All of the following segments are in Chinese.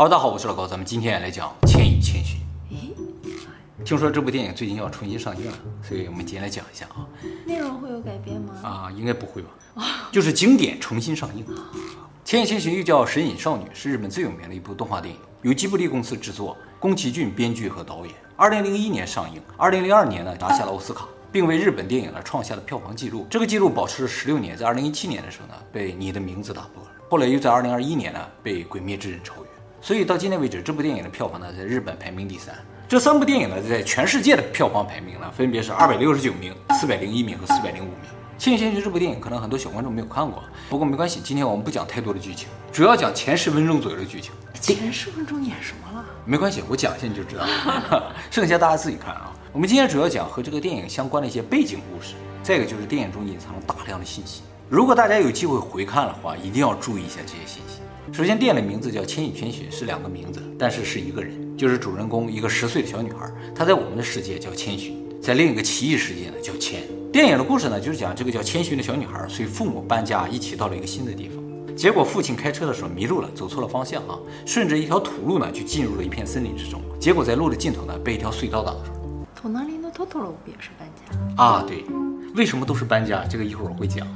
好，大家好，我是老高，咱们今天来讲《千与千寻》。听说这部电影最近要重新上映了，所以我们今天来讲一下啊。内容会有改变吗？啊，应该不会吧？就是经典重新上映。《千与千寻》又叫《神隐少女》，是日本最有名的一部动画电影，由吉卜力公司制作，宫崎骏编剧和导演。二零零一年上映，二零零二年呢拿下了奥斯卡，并为日本电影呢创下了票房纪录。这个纪录保持了十六年，在二零一七年的时候呢被《你的名字》打破了，后来又在二零二一年呢被《鬼灭之刃》超越。所以到今天为止，这部电影的票房呢，在日本排名第三。这三部电影呢，在全世界的票房排名呢，分别是二百六十九名、四百零一名和四百零五名。《千与千寻》这部电影，可能很多小观众没有看过，不过没关系，今天我们不讲太多的剧情，主要讲前十分钟左右的剧情。前十分钟演什么了？没关系，我讲一下你就知道了，剩下大家自己看啊。我们今天主要讲和这个电影相关的一些背景故事，再一个就是电影中隐藏了大量的信息。如果大家有机会回看的话，一定要注意一下这些信息。首先，电影的名字叫《千与千寻》，是两个名字，但是是一个人，就是主人公一个十岁的小女孩。她在我们的世界叫千寻，在另一个奇异世界呢叫千。电影的故事呢，就是讲这个叫千寻的小女孩随父母搬家，一起到了一个新的地方。结果父亲开车的时候迷路了，走错了方向啊，顺着一条土路呢就进入了一片森林之中。结果在路的尽头呢被一条隧道挡住。隣のトトロ也是搬家啊？对，为什么都是搬家？这个一会儿我会讲。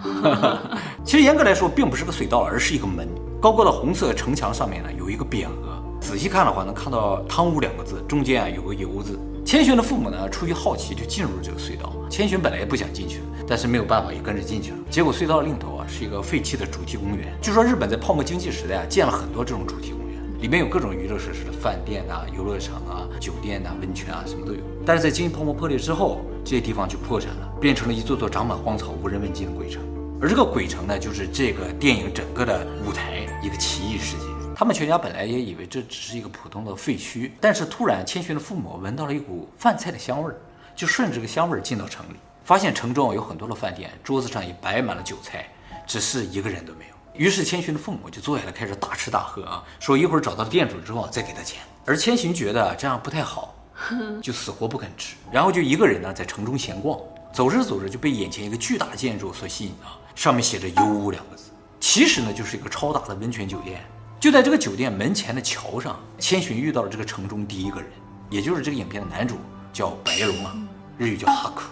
其实严格来说，并不是个隧道，而是一个门。 高高的红色城墙上面呢，有一个匾额，仔细看的话能看到“汤屋”两个字，中间啊有个“游”字。千寻的父母呢，出于好奇就进入了这个隧道。千寻本来也不想进去，但是没有办法也跟着进去了。结果隧道的另头啊是一个废弃的主题公园。据说日本在泡沫经济时代啊建了很多这种主题公园，里面有各种娱乐设施的饭店啊、游乐场啊、酒店啊、温泉啊，什么都有。但是在经济泡沫破裂之后，这些地方就破产了，变成了一座座长满荒草、无人问津的鬼城。而这个鬼城呢，就是这个电影整个的舞台，一个奇异世界。他们全家本来也以为这只是一个普通的废墟，但是突然千寻的父母闻到了一股饭菜的香味儿，就顺着这个香味儿进到城里，发现城中有很多的饭店，桌子上也摆满了酒菜，只是一个人都没有。于是千寻的父母就坐下来开始大吃大喝啊，说一会儿找到店主之后再给他钱。而千寻觉得这样不太好，就死活不肯吃，然后就一个人呢在城中闲逛，走着走着就被眼前一个巨大的建筑所吸引啊。上面写着“幽屋”两个字，其实呢就是一个超大的温泉酒店。就在这个酒店门前的桥上，千寻遇到了这个城中第一个人，也就是这个影片的男主，叫白龙啊，日语叫哈库。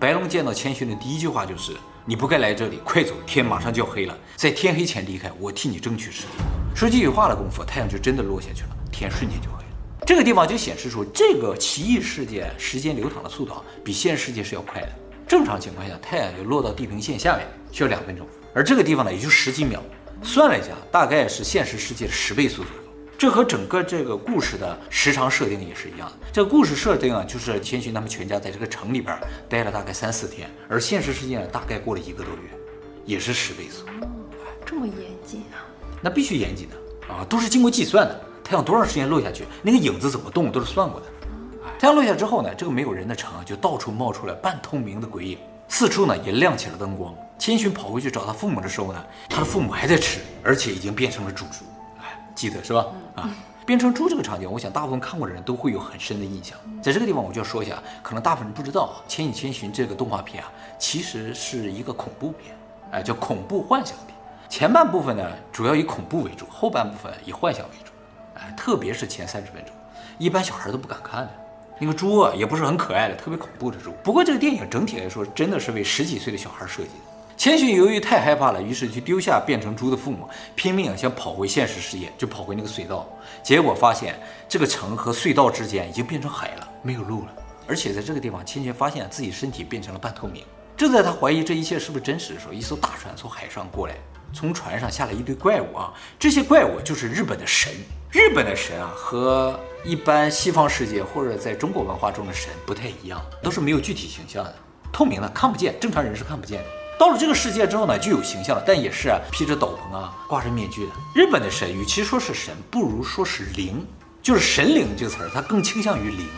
白龙见到千寻的第一句话就是：“你不该来这里，快走，天马上就要黑了，在天黑前离开，我替你争取时间。”说几句话的功夫，太阳就真的落下去了，天瞬间就黑了。这个地方就显示出这个奇异世界时间流淌的速度啊比现实世界是要快的。正常情况下，太阳就落到地平线下面需要两分钟，而这个地方呢，也就十几秒。算了一下，大概是现实世界的十倍速左右。这和整个这个故事的时长设定也是一样的。这个故事设定啊，就是千寻他们全家在这个城里边待了大概三四天，而现实世界呢，大概过了一个多月，也是十倍速。这么严谨啊？那必须严谨的啊，都是经过计算的。太阳多长时间落下去，那个影子怎么动，都是算过的。太阳落下之后呢，这个没有人的城啊，就到处冒出来半透明的鬼影，四处呢也亮起了灯光。千寻跑回去找他父母的时候呢，他的父母还在吃，而且已经变成了猪猪。哎，记得是吧？啊，变成猪这个场景，我想大部分看过的人都会有很深的印象。在这个地方，我就要说一下，可能大部分人不知道，《千与千寻》这个动画片啊，其实是一个恐怖片，哎，叫恐怖幻想片。前半部分呢，主要以恐怖为主，后半部分以幻想为主。哎，特别是前三十分钟，一般小孩都不敢看的。那个猪啊，也不是很可爱的，特别恐怖的猪。不过这个电影整体来说，真的是为十几岁的小孩设计的。千寻由于太害怕了，于是就丢下变成猪的父母，拼命想跑回现实世界，就跑回那个隧道。结果发现这个城和隧道之间已经变成海了，没有路了。而且在这个地方，千寻发现自己身体变成了半透明。正在他怀疑这一切是不是真实的时候，一艘大船从海上过来，从船上下来一堆怪物啊！这些怪物就是日本的神。日本的神啊，和一般西方世界或者在中国文化中的神不太一样，都是没有具体形象的，透明的，看不见，正常人是看不见的。到了这个世界之后呢，就有形象了，但也是啊，披着斗篷啊，挂着面具的。日本的神与其说是神，不如说是灵。就是神灵这个词儿，它更倾向于灵。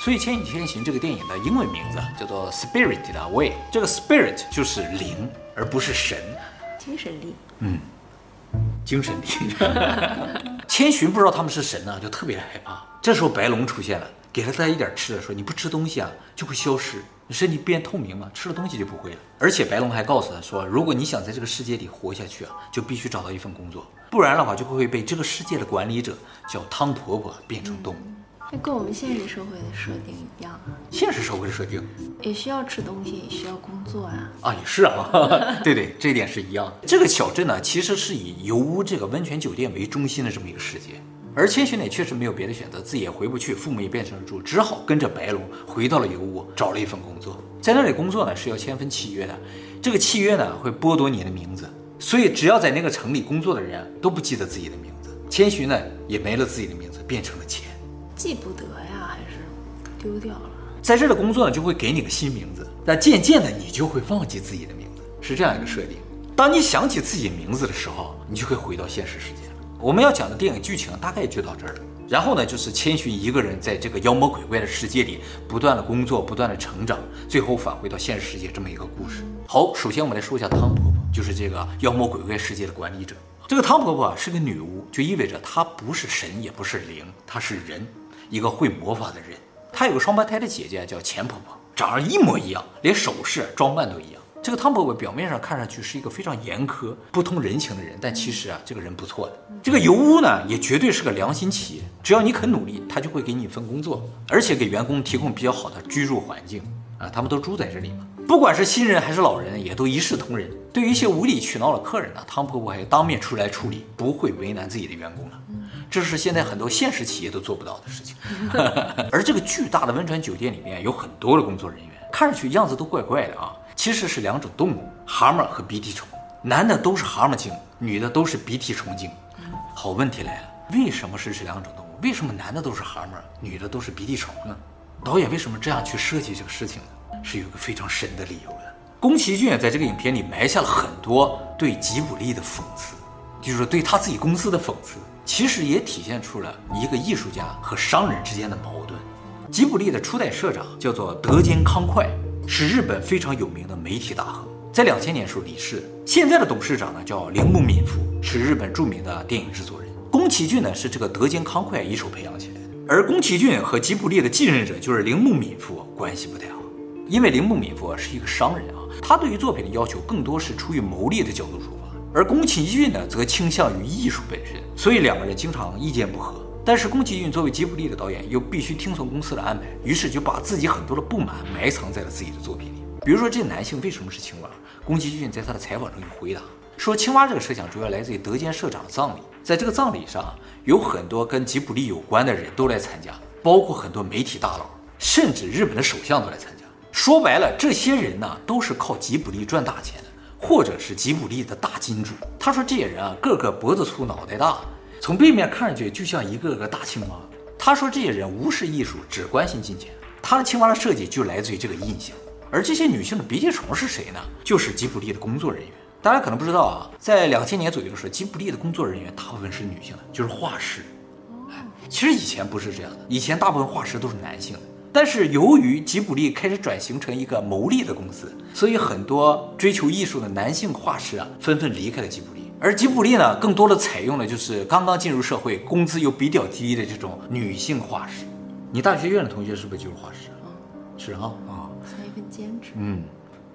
所以《千与千寻》这个电影的英文名字叫做《Spirited Away》，这个 Spirit 就是灵，而不是神。精神力。嗯，精神力。千寻不知道他们是神呢，就特别害怕。这时候白龙出现了，给了他一点吃的，说：“你不吃东西啊，就会消失。你身体变透明了，吃了东西就不会了。”而且白龙还告诉他说：“如果你想在这个世界里活下去啊，就必须找到一份工作，不然的话就会被这个世界的管理者叫汤婆婆变成动物。”这跟我们现实社会的设定一样啊。现实社会的设定也需要吃东西，也需要工作啊。啊，也是啊，对对，这一点是一样的。这个小镇呢，其实是以油屋这个温泉酒店为中心的这么一个世界。而千寻呢，确实没有别的选择，自己也回不去，父母也变成了猪，只好跟着白龙回到了油屋，找了一份工作。在那里工作呢，是要签份契约的。这个契约呢，会剥夺你的名字，所以只要在那个城里工作的人都不记得自己的名字。千寻呢，也没了自己的名字，变成了钱。记不得呀，还是丢掉了？在这的工作呢，就会给你个新名字，但渐渐的，你就会忘记自己的名字，是这样一个设定。当你想起自己名字的时候，你就会回到现实世界了。我们要讲的电影剧情大概就到这儿了。然后呢，就是千寻一个人在这个妖魔鬼怪的世界里不断的工作，不断的成长，最后返回到现实世界这么一个故事。好，首先我们来说一下汤婆婆，就是这个妖魔鬼怪世界的管理者。这个汤婆婆是个女巫，就意味着她不是神，也不是灵，她是人，一个会魔法的人。她有个双胞胎的姐姐叫钱婆婆，长得一模一样，连首饰装扮都一样。这个汤婆婆表面上看上去是一个非常严苛、不通人情的人，但其实啊，这个人不错的。这个油屋呢，也绝对是个良心企业，只要你肯努力，他就会给你一份工作，而且给员工提供比较好的居住环境啊。他们都住在这里嘛，不管是新人还是老人，也都一视同仁。对于一些无理取闹的客人呢，汤婆婆还当面出来处理，不会为难自己的员工了。这是现在很多现实企业都做不到的事情。而这个巨大的温泉酒店里面有很多的工作人员，看上去样子都怪怪的啊。其实是两种动物，蛤蟆和鼻涕虫。男的都是蛤蟆精，女的都是鼻涕虫精。好问题来了，为什么是这两种动物？为什么男的都是蛤蟆，女的都是鼻涕虫呢？导演为什么这样去设计这个事情呢？是有一个非常深的理由的。宫崎骏在这个影片里埋下了很多对吉卜力的讽刺，就是对他自己公司的讽刺，其实也体现出了一个艺术家和商人之间的矛盾。吉卜力的初代社长叫做德间康快。是日本非常有名的媒体大亨，在两千年时候离世。现在的董事长呢叫铃木敏夫，是日本著名的电影制作人。宫崎骏呢是这个德间康快一手培养起来的，而宫崎骏和吉卜力的继任者就是铃木敏夫关系不太好，因为铃木敏夫是一个商人啊，他对于作品的要求更多是出于牟利的角度出，而宫崎骏呢则倾向于艺术本身，所以两个人经常意见不合。但是宫崎骏作为吉卜力的导演，又必须听从公司的安排，于是就把自己很多的不满埋藏在了自己的作品里。比如说，这男性为什么是青蛙？宫崎骏在他的采访中有回答说，青蛙这个设想主要来自于德间社长的葬礼，在这个葬礼上，有很多跟吉卜力有关的人都来参加，包括很多媒体大佬，甚至日本的首相都来参加。说白了，这些人呢，都是靠吉卜力赚大钱，或者是吉卜力的大金主。他说，这些人啊，个个脖子粗，脑袋大。从背面看上去就像一个个大青蛙。他说这些人无视艺术，只关心金钱。他的青蛙的设计就来自于这个印象。而这些女性的鼻涕虫是谁呢？就是吉卜力的工作人员。大家可能不知道啊，在两千年左右的时候，吉卜力的工作人员大部分是女性的，就是画师。其实以前不是这样的，以前大部分画师都是男性。但是由于吉卜力开始转型成一个牟利的公司，所以很多追求艺术的男性画师啊，纷纷离开了吉卜力。而吉卜力呢，更多的采用的就是刚刚进入社会、工资又比较低的这种女性画师。你大学院的同学是不是就是画师？嗯，是哈啊，算一份兼职。嗯，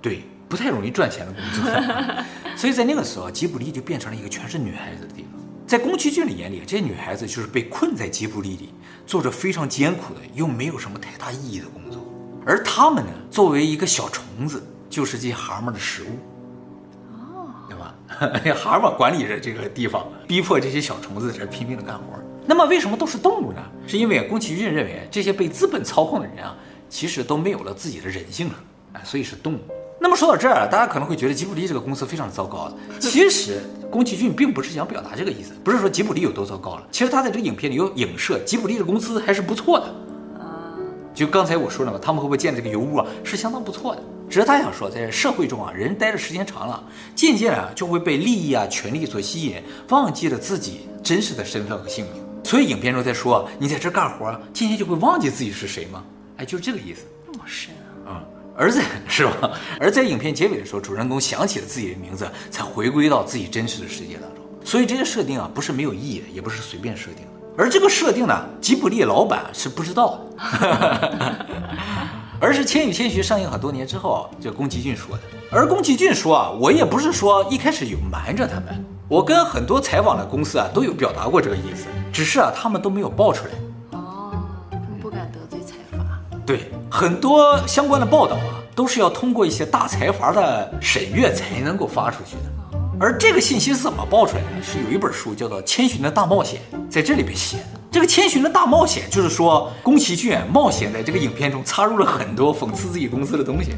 对，不太容易赚钱的工作。所以在那个时候，吉卜力就变成了一个全是女孩子的地方。在宫崎骏的眼里，这些女孩子就是被困在吉卜力里，做着非常艰苦的又没有什么太大意义的工作。而她们呢，作为一个小虫子，就是这些蛤蟆的食物。哦，对吧 蛤蟆管理着这个地方，逼迫这些小虫子在这拼命的干活。那么为什么都是动物呢？是因为宫崎骏认为这些被资本操控的人啊，其实都没有了自己的人性了，哎，所以是动物。那么说到这儿，大家可能会觉得吉卜力这个公司非常的糟糕。其实宫崎骏并不是想表达这个意思，不是说吉卜力有多糟糕了。其实他在这个影片里有影射吉卜力的公司还是不错的。啊就刚才我说了嘛，他们会不会建这个油屋啊，是相当不错的。只是他想说，在社会中啊，人待的时间长了，渐渐啊就会被利益啊、权力所吸引，忘记了自己真实的身份和姓名。所以影片中在说你在这干活，渐渐就会忘记自己是谁吗？哎，就是这个意思。那么深啊！嗯，而在是吧？而在影片结尾的时候，主人公想起了自己的名字，才回归到自己真实的世界当中。所以这些设定啊，不是没有意义的，也不是随便设定的。而这个设定呢，吉卜力老板是不知道的，而是《千与千寻》上映很多年之后，这宫崎骏说的。而宫崎骏说啊，我也不是说一开始有瞒着他们，我跟很多采访的公司啊都有表达过这个意思，只是啊他们都没有爆出来。哦，不敢得罪财阀。对，很多相关的报道啊，都是要通过一些大财阀的审阅才能够发出去的。而这个信息是怎么爆出来的？是有一本书叫做《千寻的大冒险》在这里边写的。这个《千寻的大冒险》就是说，宫崎骏冒险在这个影片中插入了很多讽刺自己公司的东西。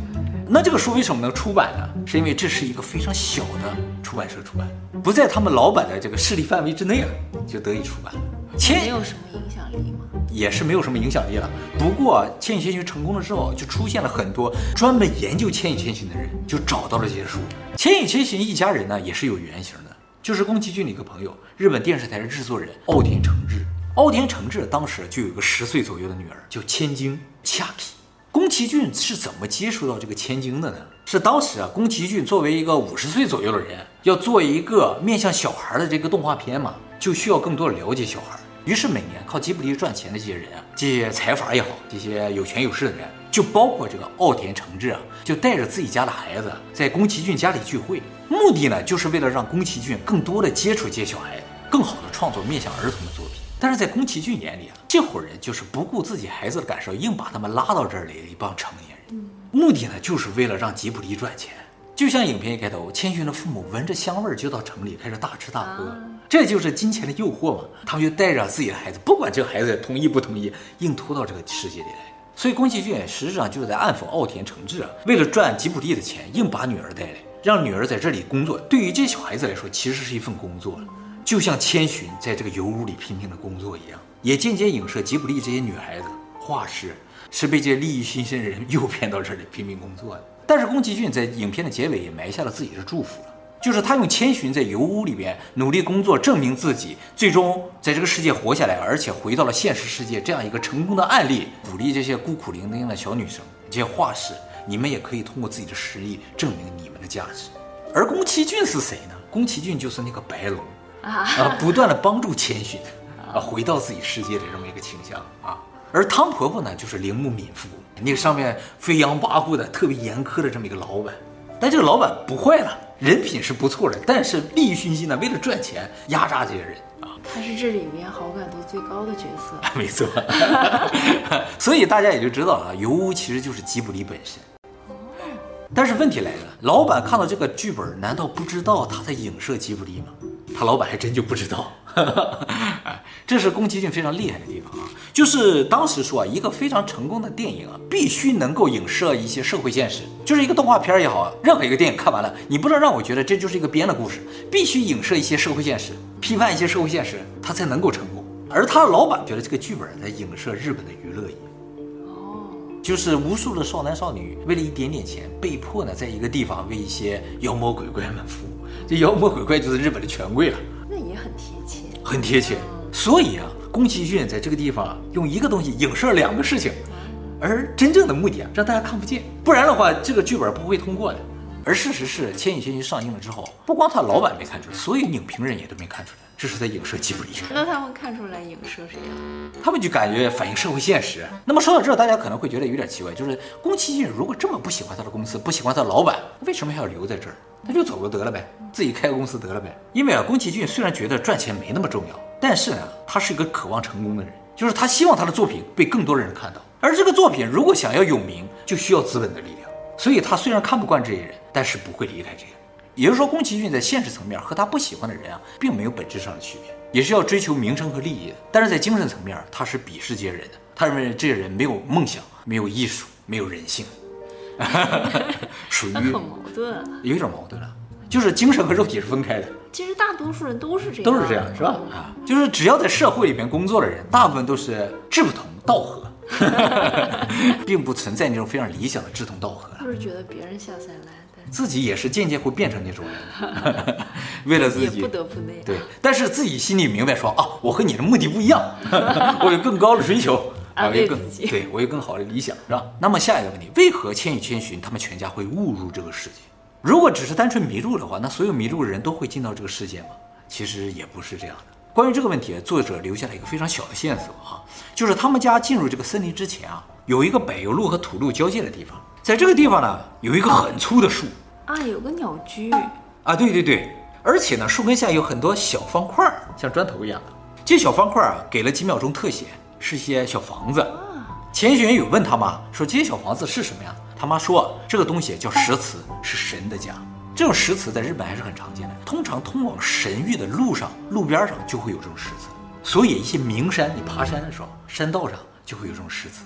那这个书为什么能出版呢？是因为这是一个非常小的出版社出版，不在他们老板的这个势力范围之内啊，就得以出版。千没有什么影响力吗？也是没有什么影响力了。不过《千与千寻》成功了之后，就出现了很多专门研究《千与千寻》的人，就找到了这些书。《千与千寻》一家人呢，也是有原型的，就是宫崎骏的一个朋友，日本电视台的制作人奥田诚志。奥田诚志当时就有个十岁左右的女儿，叫千晶恰皮。宫崎骏是怎么接触到这个千晶的呢？是当时啊，宫崎骏作为一个五十岁左右的人，要做一个面向小孩的这个动画片嘛，就需要更多的了解小孩。于是每年靠吉卜力赚钱的这些人啊，这些财阀也好，这些有权有势的人，就包括这个奥田承志啊，就带着自己家的孩子在宫崎骏家里聚会，目的呢，就是为了让宫崎骏更多的接触这些小孩子，更好的创作面向儿童的作品。但是在宫崎骏眼里啊，这伙人就是不顾自己孩子的感受，硬把他们拉到这儿来的一帮成年人，目的呢，就是为了让吉卜力赚钱。就像影片一开头，千寻的父母闻着香味儿就到城里开始大吃大喝，这就是金钱的诱惑嘛。他们就带着自己的孩子，不管这个孩子同意不同意，硬拖到这个世界里来。所以宫崎骏实质上就是在暗讽奥田诚志啊，为了赚吉卜力的钱，硬把女儿带来，让女儿在这里工作。对于这些小孩子来说，其实是一份工作，就像千寻在这个油屋里拼命的工作一样，也间接影射吉卜力这些女孩子画师是被这些利益熏心的人诱骗到这里拼命工作的。但是宫崎骏在影片的结尾也埋下了自己的祝福了，就是他用千寻在油屋里边努力工作，证明自己最终在这个世界活下来，而且回到了现实世界这样一个成功的案例，鼓励这些孤苦伶仃的小女生，这些画师，你们也可以通过自己的实力证明你们的价值。而宫崎骏是谁呢？宫崎骏就是那个白龙啊，不断的帮助千寻啊回到自己世界的这么一个倾向啊。而汤婆婆呢，就是铃木敏夫，那个上面飞扬跋扈的、特别严苛的这么一个老板。但这个老板不坏了，人品是不错的，但是利欲熏心呢，为了赚钱压榨这些人啊。他是这里面好感度最高的角色，没错。所以大家也就知道了，油屋其实就是吉卜力本身。但是问题来了，老板看到这个剧本，难道不知道他在影射吉卜力吗？他老板还真就不知道。哎，这是宫崎骏非常厉害的地方啊！就是当时说啊，一个非常成功的电影啊，必须能够影射一些社会现实。就是一个动画片也好，任何一个电影看完了，你不能让我觉得这就是一个编的故事，必须影射一些社会现实，批判一些社会现实，它才能够成功。而他老板觉得这个剧本在影射日本的娱乐业，哦，就是无数的少男少女为了一点点钱，被迫呢在一个地方为一些妖魔鬼怪们服务。这妖魔鬼怪就是日本的权贵了。那也很贴切。很贴切，所以啊，宫崎骏在这个地方啊，用一个东西影射两个事情，而真正的目的啊，让大家看不见，不然的话，这个剧本不会通过的。而事实是，《千与千寻》上映了之后，不光他老板没看出来，所有影评人也都没看出来，这是在影射吉卜力。那他们看出来影射谁啊？他们就感觉反映社会现实。那么说到这儿，大家可能会觉得有点奇怪，就是宫崎骏如果这么不喜欢他的公司，不喜欢他的老板，为什么还要留在这儿？他就走了得了呗，自己开个公司得了呗。因为啊，宫崎骏虽然觉得赚钱没那么重要，但是呢，他是一个渴望成功的人，就是他希望他的作品被更多人看到。而这个作品如果想要有名，就需要资本的力量。所以他虽然看不惯这些人，但是不会离开这个。也就是说，宫崎骏在现实层面和他不喜欢的人啊，并没有本质上的区别，也是要追求名声和利益的。但是在精神层面，他是鄙视这些人的。他认为这些人没有梦想，没有艺术，没有人性。属于很矛盾，有一种矛盾了，就是精神和肉体是分开的。其实大多数人都是这样，都是这样，是吧？啊，就是只要在社会里面工作的人，大部分都是志不同道合，并不存在那种非常理想的志同道合。就是觉得别人下三滥，但自己也是渐渐会变成那种人，为了自己也不得不那样。对，但是自己心里明白说啊，我和你的目的不一样，我有更高的追求，安慰我有更对我有更好的理想，是吧？那么下一个问题，为何千与千寻他们全家会误入这个世界？如果只是单纯迷路的话，那所有迷路的人都会进到这个世界吗？其实也不是这样的。关于这个问题，作者留下了一个非常小的线索啊，就是他们家进入这个森林之前啊，有一个柏油路和土路交界的地方，在这个地方呢，有一个很粗的树啊，有个鸟居，啊，对对对，而且呢，树根下有很多小方块儿，像砖头一样的。这小方块儿啊，给了几秒钟特写，是一些小房子。千寻有问他妈说：“这些小房子是什么呀？”他妈说：“这个东西叫石祠，是神的家。这种石祠在日本还是很常见的。通常通往神域的路上，路边上就会有这种石祠。所以一些名山，你爬山的时候，山道上就会有这种石祠。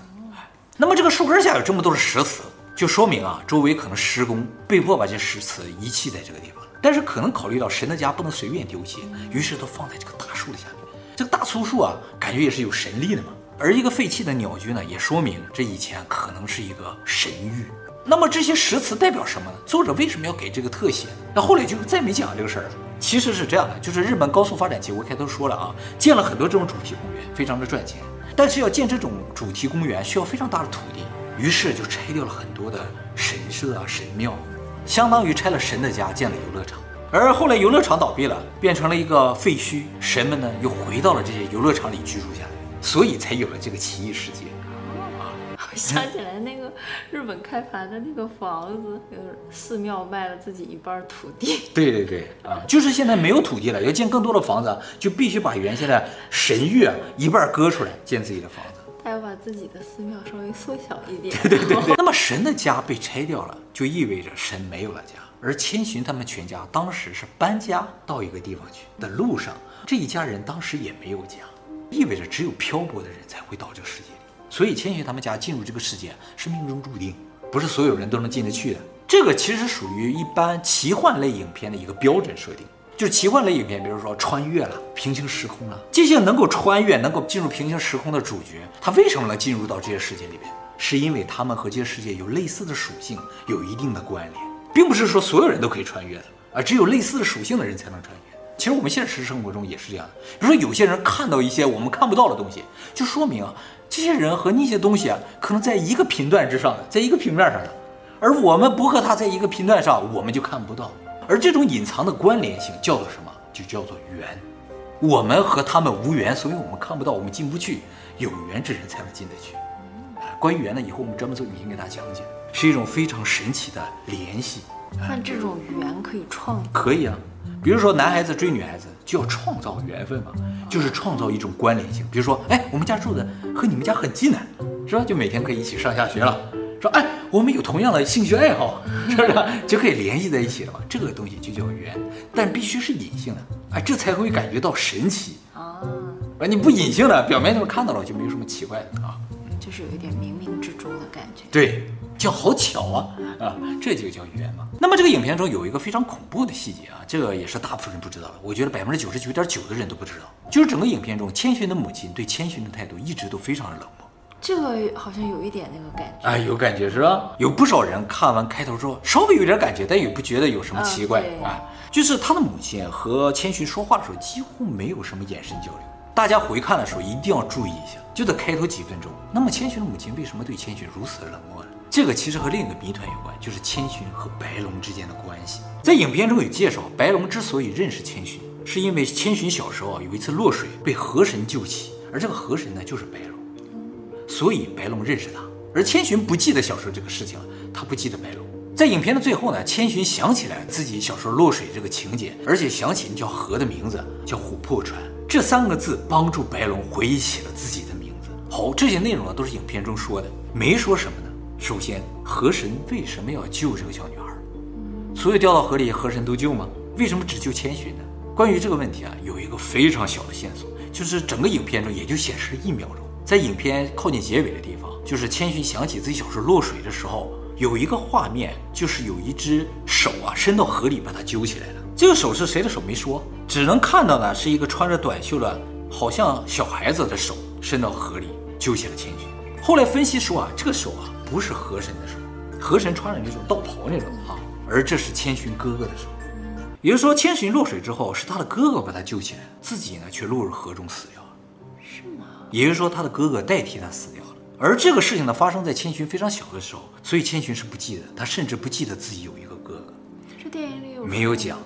那么这个树根下有这么多的石祠，就说明啊，周围可能施工，被迫把这石祠遗弃在这个地方。但是可能考虑到神的家不能随便丢弃，于是都放在这个大树的下面。这个大粗树啊，感觉也是有神力的嘛。而一个废弃的鸟居呢，也说明这以前可能是一个神域。那么这些石祠代表什么呢？作者为什么要给这个特写？那后来就再没讲这个事儿了。其实是这样的，就是日本高速发展期，我开头说了啊，建了很多这种主题公园，非常的赚钱。但是要建这种主题公园需要非常大的土地，于是就拆掉了很多的神社啊、神庙，相当于拆了神的家，建了游乐场。而后来游乐场倒闭了，变成了一个废墟，神们呢又回到了这些游乐场里居住下来。所以才有了这个奇异世界。我想起来那个日本开盘的那个房子，就是寺庙卖了自己一半土地。对对对，啊，就是现在没有土地了，要建更多的房子，就必须把原先的神域一半割出来建自己的房子。他要把自己的寺庙稍微缩小一点。对 对对。那么神的家被拆掉了，就意味着神没有了家。而千寻他们全家当时是搬家到一个地方去的路上，这一家人当时也没有家。意味着只有漂泊的人才会到这个世界里，所以千寻他们家进入这个世界是命中注定，不是所有人都能进得去的。这个其实属于一般奇幻类影片的一个标准设定，就是奇幻类影片，比如说穿越了、平行时空了，这些能够穿越、能够进入平行时空的主角，他为什么能进入到这些世界里边？是因为他们和这些世界有类似的属性，有一定的关联，并不是说所有人都可以穿越的，而只有类似的属性的人才能穿越。其实我们现实生活中也是这样的，比如说有些人看到一些我们看不到的东西，就说明啊，这些人和那些东西啊，可能在一个频段之上的，在一个平面上的，而我们不和他在一个频段上，我们就看不到。而这种隐藏的关联性叫做什么？就叫做缘。我们和他们无缘，所以我们看不到，我们进不去。有缘之人才能进得去。关于缘呢，以后我们专门做语音给大家讲解，是一种非常神奇的联系。那这种缘可以创？可以啊。比如说，男孩子追女孩子就要创造缘分嘛，就是创造一种关联性。比如说，哎，我们家住的和你们家很近呢，是吧？就每天可以一起上下学了。说，哎，我们有同样的兴趣爱好，是不是？就可以联系在一起了嘛？这个东西就叫缘，但必须是隐性的，哎，这才会感觉到神奇啊。而你不隐性的，表面上看到了就没有什么奇怪的啊。就是有一点冥冥之中的感觉。对。叫好巧啊啊，这就叫缘嘛。那么这个影片中有一个非常恐怖的细节啊，这个也是大部分人不知道的。我觉得百分之九十九点九的人都不知道，就是整个影片中千寻的母亲对千寻的态度一直都非常的冷漠。这个好像有一点那个感觉啊，有感觉是吧？有不少人看完开头之后稍微有点感觉，但也不觉得有什么奇怪啊，啊。就是他的母亲和千寻说话的时候几乎没有什么眼神交流。大家回看的时候一定要注意一下，就在开头几分钟。那么千寻的母亲为什么对千寻如此的冷漠呢？这个其实和另一个谜团有关，就是千寻和白龙之间的关系。在影片中有介绍，白龙之所以认识千寻，是因为千寻小时候啊有一次落水被河神救起，而这个河神呢就是白龙，所以白龙认识他。而千寻不记得小时候这个事情了，他不记得白龙。在影片的最后呢，千寻想起来自己小时候落水这个情节，而且想起那条河的名字叫琥珀川，这三个字帮助白龙回忆起了自己的名字。好，这些内容呢都是影片中说的，没说什么呢。首先，河神为什么要救这个小女孩？所有掉到河里，河神都救吗？为什么只救千寻呢？关于这个问题啊，有一个非常小的线索，就是整个影片中也就显示了一秒钟。在影片靠近结尾的地方，就是千寻想起自己小时候落水的时候，有一个画面，就是有一只手啊伸到河里把他揪起来了。这个手是谁的手没说，只能看到呢是一个穿着短袖的，好像小孩子的手伸到河里揪起了千寻。后来分析说啊，这个手啊。不是河神的手，河神穿着那种道袍那种啊，而这是千寻哥哥的手。也就是说，千寻落水之后是他的哥哥把他救起来，自己呢却落入河中死掉。也就是说，他的哥哥代替他死掉了。而这个事情呢，发生在千寻非常小的时候，所以千寻是不记得，他甚至不记得自己有一个哥哥。这电影里有没有讲？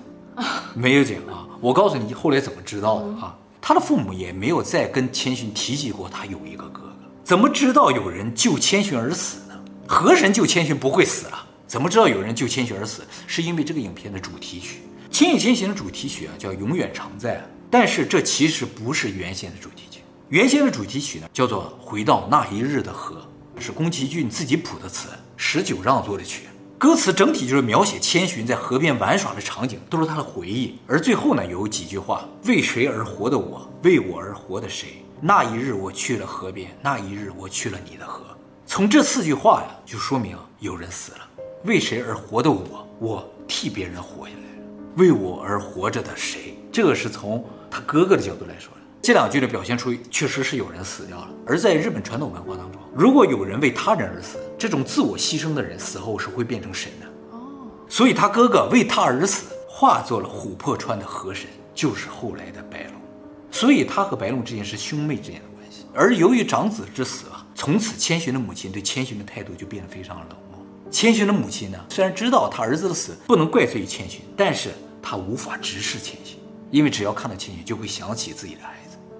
没有讲啊！我告诉你，后来怎么知道的啊？他的父母也没有再跟千寻提及过他有一个哥哥。怎么知道有人救千寻而死呢？河神救千寻不会死啊？怎么知道有人救千寻而死？是因为这个影片的主题曲《千与千寻》的主题曲啊，叫《永远常在》。但是这其实不是原先的主题曲，原先的主题曲呢叫做《回到那一日的河》，是宫崎骏自己谱的词，十九让做的曲。歌词整体就是描写千寻在河边玩耍的场景，都是他的回忆。而最后呢，有几句话：“为谁而活的我，为我而活的谁？那一日我去了河边，那一日我去了你的河。”从这四句话呀，就说明有人死了。为谁而活的我，我替别人活下来了。为我而活着的谁？这个是从他哥哥的角度来说。这两句的，表现出确实是有人死掉了。而在日本传统文化当中，如果有人为他人而死，这种自我牺牲的人死后是会变成神的。哦，所以他哥哥为他而死，化作了琥珀川的河神，就是后来的白龙。所以他和白龙之间是兄妹之间的关系。而由于长子之死啊，从此千寻的母亲对千寻的态度就变得非常冷漠。千寻的母亲呢，虽然知道他儿子的死不能怪罪于千寻，但是他无法直视千寻，因为只要看到千寻，就会想起自己的孩子。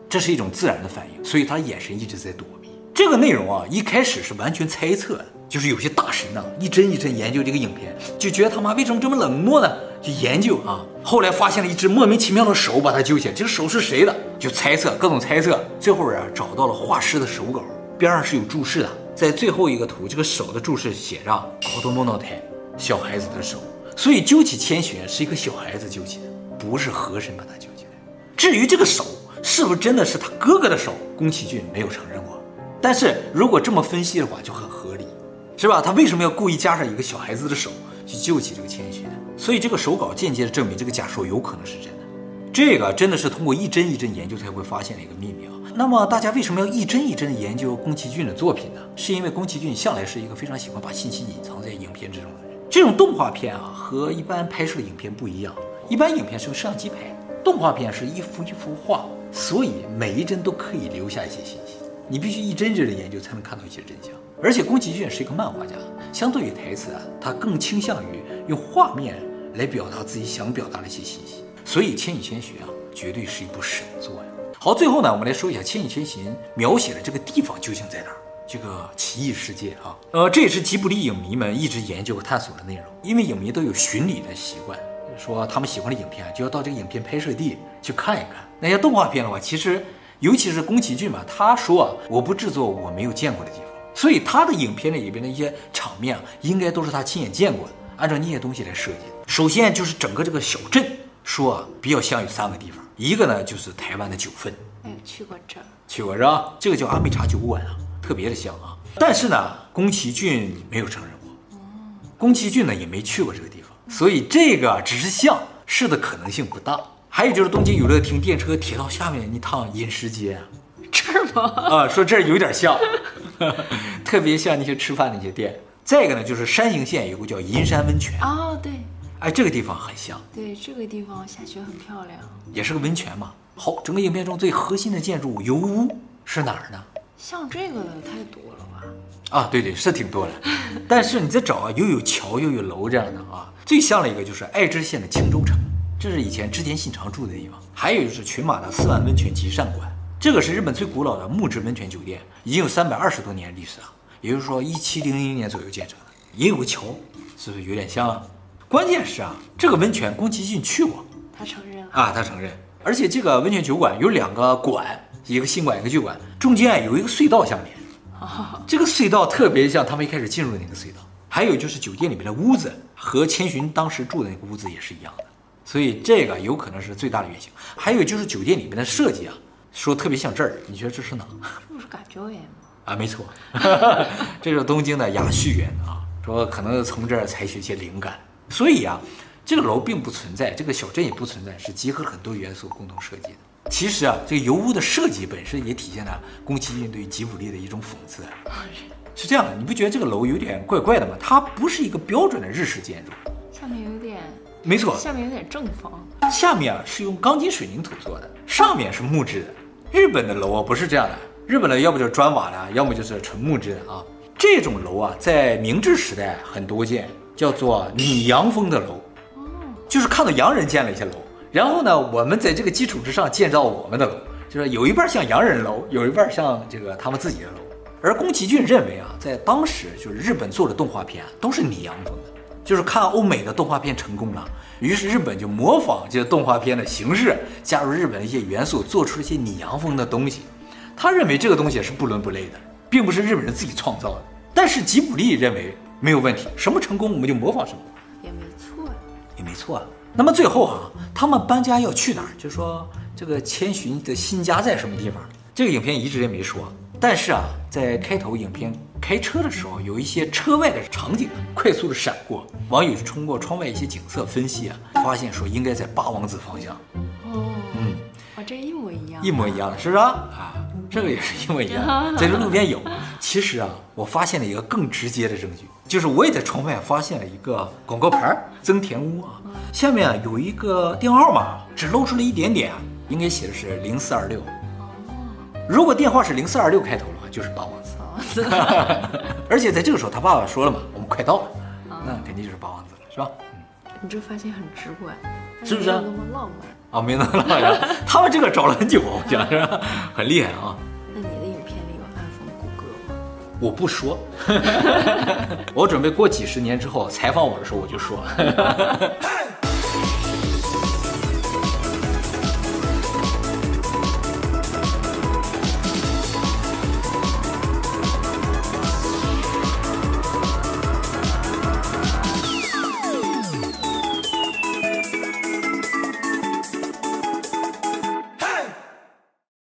这是一种自然的反应，所以他眼神一直在躲避。这个内容啊，一开始是完全猜测的，就是有些大神呢、一帧一帧研究这个影片，就觉得他妈为什么这么冷漠呢？就研究啊，后来发现了一只莫名其妙的手把他救起来，这个手是谁的？就猜测各种猜测，最后啊找到了画师的手稿，边上是有注释的，在最后一个图，这个手的注释写上“子供の手”，小孩子的手，所以救起千寻是一个小孩子救起的，不是河神把他救起来。至于这个手。是不是真的是他哥哥的手？宫崎骏没有承认过。但是如果这么分析的话，就很合理，是吧？他为什么要故意加上一个小孩子的手去救起这个千寻呢？所以这个手稿间接的证明这个假说有可能是真的。这个真的是通过一帧一帧研究才会发现的一个秘密啊。那么大家为什么要一帧一帧的研究宫崎骏的作品呢？是因为宫崎骏向来是一个非常喜欢把信息隐藏在影片之中的人。这种动画片啊，和一般拍摄的影片不一样。一般影片是用摄像机拍，动画片是一幅一幅画。所以每一帧都可以留下一些信息，你必须一帧一帧的研究才能看到一些真相。而且宫崎骏是一个漫画家，相对于台词啊，他更倾向于用画面来表达自己想表达的一些信息。所以《千与千寻》啊，绝对是一部神作呀。好，最后呢，我们来说一下《千与千寻》描写的这个地方究竟在哪儿？这个奇异世界啊，呃，这也是吉卜力影迷们一直研究和探索的内容。因为影迷都有巡礼的习惯，说他们喜欢的影片就要到这个影片拍摄地去看一看。那些动画片的话，其实，尤其是宫崎骏嘛，他说啊，我不制作我没有见过的地方，所以他的影片里边的一些场面啊，应该都是他亲眼见过的，按照那些东西来设计。首先就是整个这个小镇，说啊，比较像有三个地方，一个呢就是台湾的九份，哎，去过这儿，去过是吧？这个叫阿美茶酒馆啊，特别的像啊。但是呢，宫崎骏没有承认过，宫崎骏呢也没去过这个地方，所以这个只是像，是的可能性不大。还有就是东京有乐町电车铁道下面一趟饮食街，这儿吗？啊，说这儿有点像，特别像那些吃饭那些店。再一个呢，就是山形县有个叫银山温泉哦，对，哎，这个地方很像，对，这个地方下雪很漂亮，也是个温泉嘛。好，整个影片中最核心的建筑油屋是哪儿呢？像这个的太多了吧？啊，对对，是挺多的。但是你再找啊，又有桥又有楼这样的啊，最像的一个就是爱知县的青州城。这是以前织田信长住的地方，还有就是群马的四万温泉集善馆，这个是日本最古老的木质温泉酒店，已经有三百二十多年历史了，也就是说一七零零年左右建成的，也有个桥，是不是有点像啊？关键是啊，这个温泉宫崎骏去过，他承认啊，他承认，而且这个温泉酒馆有两个馆，一个新馆，一个旧馆，中间啊有一个隧道相连，这个隧道特别像他们一开始进入的那个隧道，还有就是酒店里面的屋子和千寻当时住的那个屋子也是一样的。所以这个有可能是最大的原型，还有就是酒店里面的设计啊，说特别像这儿，你觉得这是哪？这不是感觉园吗？啊，没错，这是东京的雅叙园啊，说可能从这儿采取一些灵感。所以啊，这个楼并不存在，这个小镇也不存在，是集合很多元素共同设计的。其实啊，这个油污的设计本身也体现了宫崎骏对吉卜力的一种讽刺。是这样的，你不觉得这个楼有点怪怪的吗？它不是一个标准的日式建筑。下面有点，没错，下面有点正方，下面啊是用钢筋水泥土做的，上面是木质的。日本的楼啊不是这样的，日本的要不就是砖瓦的，要么就是纯木质的啊。这种楼啊，在明治时代很多见，叫做拟洋风的楼，就是看到洋人建了一些楼，然后呢，我们在这个基础之上建造我们的楼，就是有一半像洋人楼，有一半像这个他们自己的楼。而宫崎骏认为啊，在当时就是日本做的动画片都是拟洋风的，就是看欧美的动画片成功了，于是日本就模仿这个动画片的形式，加入日本的一些元素，做出了一些拟洋风的东西。他认为这个东西是不伦不类的，并不是日本人自己创造的。但是吉卜力认为没有问题，什么成功我们就模仿什么，也没错呀，也没错啊。那么最后啊，他们搬家要去哪儿？就是说这个千寻的新家在什么地方？这个影片一直也没说。但是啊，在开头影片开车的时候，有一些车外的场景快速的闪过，网友就通过窗外一些景色分析啊，发现说应该在八王子方向。哦，嗯，哇，这一模一样，一模一样，是不是啊？啊，这个也是一模一样，在这路边有。其实啊，我发现了一个更直接的证据，就是我也在窗外发现了一个广告牌，增田屋啊，下面啊有一个电话号码，只露出了一点点，应该写的是零四二六。如果电话是零四二六开头的话，就是八王子。而且在这个时候，他爸爸说了嘛，我们快到了，那肯定就是八王子了，是吧？嗯。你这发现很直观，是不是？没有那么浪漫啊，没那么浪漫。他们这个找了很久，我讲是吧？很厉害啊。我不说，我准备过几十年之后采访我的时候我就说。